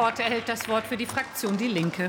Korte erhält das Wort für die Fraktion Die Linke.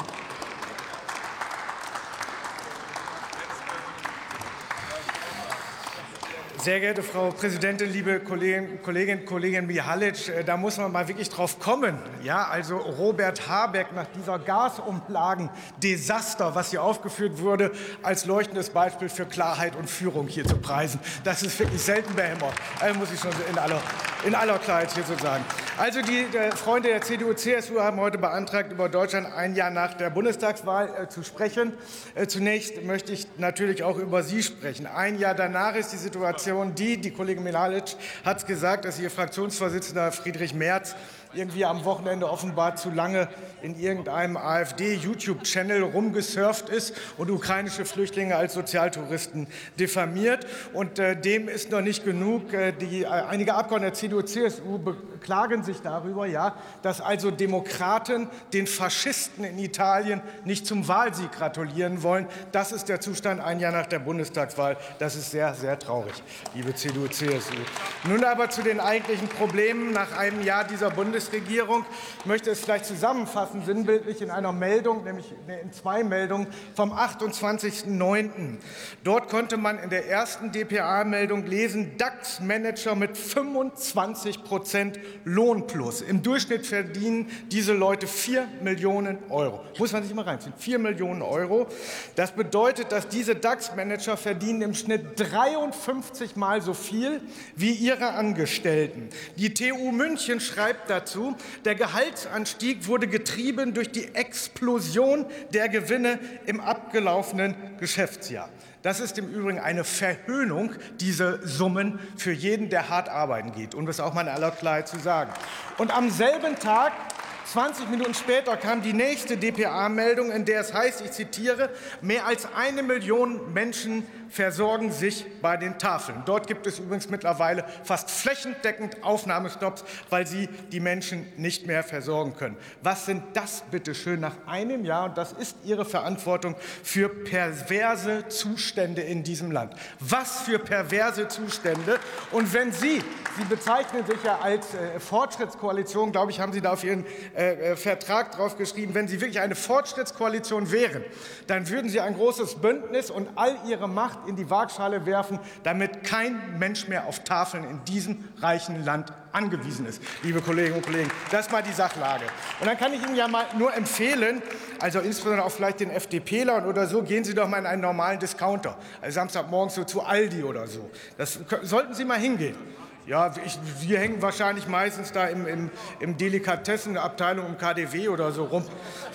Sehr geehrte Frau Präsidentin, liebe Kolleginnen und Kollegen Mihalic, äh, da muss man mal wirklich drauf kommen. Ja, also Robert Habeck nach dieser Gasumlagen-Desaster, was hier aufgeführt wurde, als leuchtendes Beispiel für Klarheit und Führung hier zu preisen. Das ist wirklich selten behämmert, also muss ich schon in aller, in aller Klarheit hier so sagen. Also die äh, Freunde der CDU-CSU haben heute beantragt, über Deutschland ein Jahr nach der Bundestagswahl äh, zu sprechen. Äh, zunächst möchte ich natürlich auch über Sie sprechen. Ein Jahr danach ist die Situation Fraktion die, die Kollegin Milalic hat es gesagt, dass ihr Fraktionsvorsitzender Friedrich Merz irgendwie am Wochenende offenbar zu lange in irgendeinem AfD-YouTube-Channel rumgesurft ist und ukrainische Flüchtlinge als Sozialtouristen diffamiert. Und äh, dem ist noch nicht genug. Äh, die, äh, einige Abgeordnete der CDU, CSU beklagen sich darüber, ja, dass also Demokraten den Faschisten in Italien nicht zum Wahlsieg gratulieren wollen. Das ist der Zustand ein Jahr nach der Bundestagswahl. Das ist sehr, sehr traurig, liebe CDU, CSU. Nun aber zu den eigentlichen Problemen nach einem Jahr dieser Bundestagswahl. Bundesregierung. Ich möchte es vielleicht zusammenfassen, sinnbildlich in einer Meldung, nämlich in zwei Meldungen vom 28.09. Dort konnte man in der ersten dpa-Meldung lesen, DAX-Manager mit 25 Prozent Lohnplus. Im Durchschnitt verdienen diese Leute 4 Millionen Euro. Muss man sich mal reinziehen. 4 Millionen Euro. Das bedeutet, dass diese DAX-Manager verdienen im Schnitt 53 Mal so viel wie ihre Angestellten. Die TU München schreibt dazu, dazu. Der Gehaltsanstieg wurde getrieben durch die Explosion der Gewinne im abgelaufenen Geschäftsjahr. Das ist im Übrigen eine Verhöhnung, diese Summen für jeden, der hart arbeiten geht, um das auch mal in aller Klarheit zu sagen. Und am selben Tag 20 Minuten später kam die nächste dpa-Meldung, in der es heißt, ich zitiere, mehr als eine Million Menschen versorgen sich bei den Tafeln. Dort gibt es übrigens mittlerweile fast flächendeckend Aufnahmestopps, weil sie die Menschen nicht mehr versorgen können. Was sind das bitte schön nach einem Jahr? Und das ist Ihre Verantwortung für perverse Zustände in diesem Land. Was für perverse Zustände. Und wenn Sie, Sie bezeichnen sich ja als äh, Fortschrittskoalition, glaube ich, haben Sie da auf Ihren äh, äh, Vertrag drauf geschrieben, wenn Sie wirklich eine Fortschrittskoalition wären, dann würden Sie ein großes Bündnis und all Ihre Macht in die Waagschale werfen, damit kein Mensch mehr auf Tafeln in diesem reichen Land angewiesen ist, liebe Kolleginnen und Kollegen. Das ist mal die Sachlage. Und dann kann ich Ihnen ja mal nur empfehlen, also insbesondere auch vielleicht den FDPlern oder so, gehen Sie doch mal in einen normalen Discounter, also Samstagmorgens so zu Aldi oder so. Das sollten Sie mal hingehen. Ja, ich, wir hängen wahrscheinlich meistens da im, im, im Delikatessenabteilung im KDW oder so rum.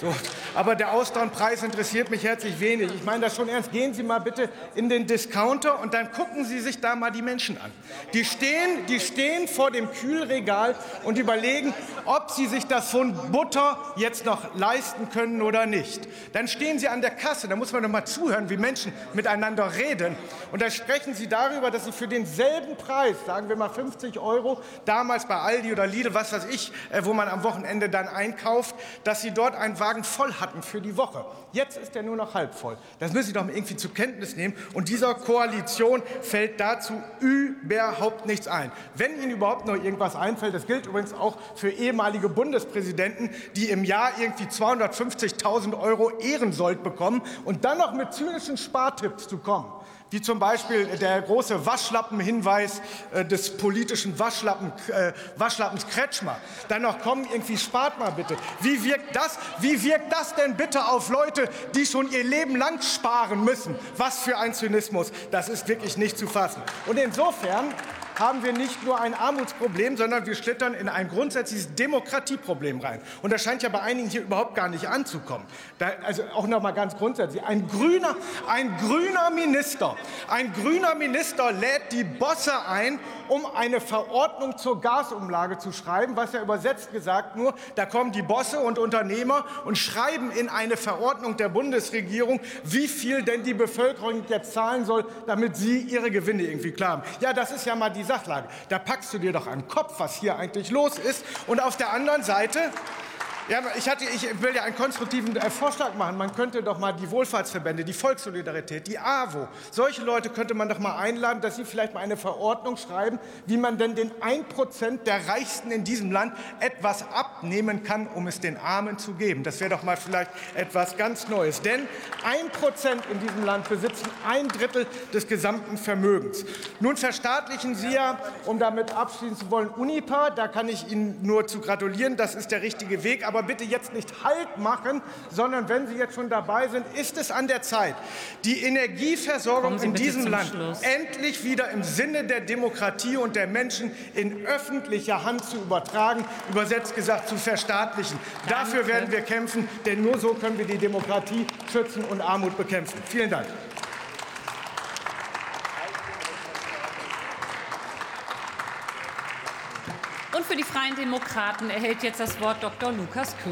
So. Aber der Austernpreis interessiert mich herzlich wenig. Ich meine das schon ernst. Gehen Sie mal bitte in den Discounter und dann gucken Sie sich da mal die Menschen an. Die stehen, die stehen vor dem Kühlregal und überlegen, ob sie sich das Pfund Butter jetzt noch leisten können oder nicht. Dann stehen sie an der Kasse, da muss man doch mal zuhören, wie Menschen miteinander reden. Und dann sprechen sie darüber, dass sie für denselben Preis, sagen wir mal 50 Euro, damals bei Aldi oder Lidl, was weiß ich, äh, wo man am Wochenende dann einkauft, dass sie dort einen Wagen voll hatten für die Woche. Jetzt ist er nur noch halb voll. Das müssen Sie doch irgendwie zur Kenntnis nehmen. Und dieser Koalition fällt dazu überhaupt nichts ein. Wenn Ihnen überhaupt noch irgendwas einfällt, das gilt übrigens auch für ehemalige Bundespräsidenten, die im Jahr irgendwie 250.000 Euro Ehrensold bekommen und dann noch mit zynischen Spartipps zu kommen wie zum Beispiel der große Waschlappenhinweis äh, des politischen Waschlappen, äh, Waschlappens Kretschmer. Dann noch kommen, irgendwie spart mal bitte. Wie wirkt, das, wie wirkt das denn bitte auf Leute, die schon ihr Leben lang sparen müssen? Was für ein Zynismus. Das ist wirklich nicht zu fassen. Und insofern haben wir nicht nur ein Armutsproblem, sondern wir schlittern in ein grundsätzliches Demokratieproblem rein. Und das scheint ja bei einigen hier überhaupt gar nicht anzukommen. Da, also auch noch mal ganz grundsätzlich. Ein grüner, ein grüner Minister, ein grüner Minister lädt die Bosse ein, um eine Verordnung zur Gasumlage zu schreiben, was ja übersetzt gesagt nur, da kommen die Bosse und Unternehmer und schreiben in eine Verordnung der Bundesregierung, wie viel denn die Bevölkerung jetzt zahlen soll, damit sie ihre Gewinne irgendwie klar haben. Ja, das ist ja mal die Sachlage. Da packst du dir doch an den Kopf, was hier eigentlich los ist. Und auf der anderen Seite Ja, ich, hatte, ich will ja einen konstruktiven äh, Vorschlag machen. Man könnte doch mal die Wohlfahrtsverbände, die Volkssolidarität, die AWO, solche Leute könnte man doch mal einladen, dass sie vielleicht mal eine Verordnung schreiben, wie man denn den 1% der Reichsten in diesem Land etwas abnehmen kann, um es den Armen zu geben. Das wäre doch mal vielleicht etwas ganz Neues. Denn 1% in diesem Land besitzen ein Drittel des gesamten Vermögens. Nun verstaatlichen Sie ja, um damit abschließen zu wollen, Unipa. Da kann ich Ihnen nur zu gratulieren. Das ist der richtige Weg. Aber aber bitte jetzt nicht Halt machen, sondern wenn Sie jetzt schon dabei sind, ist es an der Zeit, die Energieversorgung in diesem Land Schluss. endlich wieder im Sinne der Demokratie und der Menschen in öffentlicher Hand zu übertragen, übersetzt gesagt zu verstaatlichen. Danke. Dafür werden wir kämpfen, denn nur so können wir die Demokratie schützen und Armut bekämpfen. Vielen Dank. Für die Freien Demokraten erhält jetzt das Wort Dr. Lukas Köhler.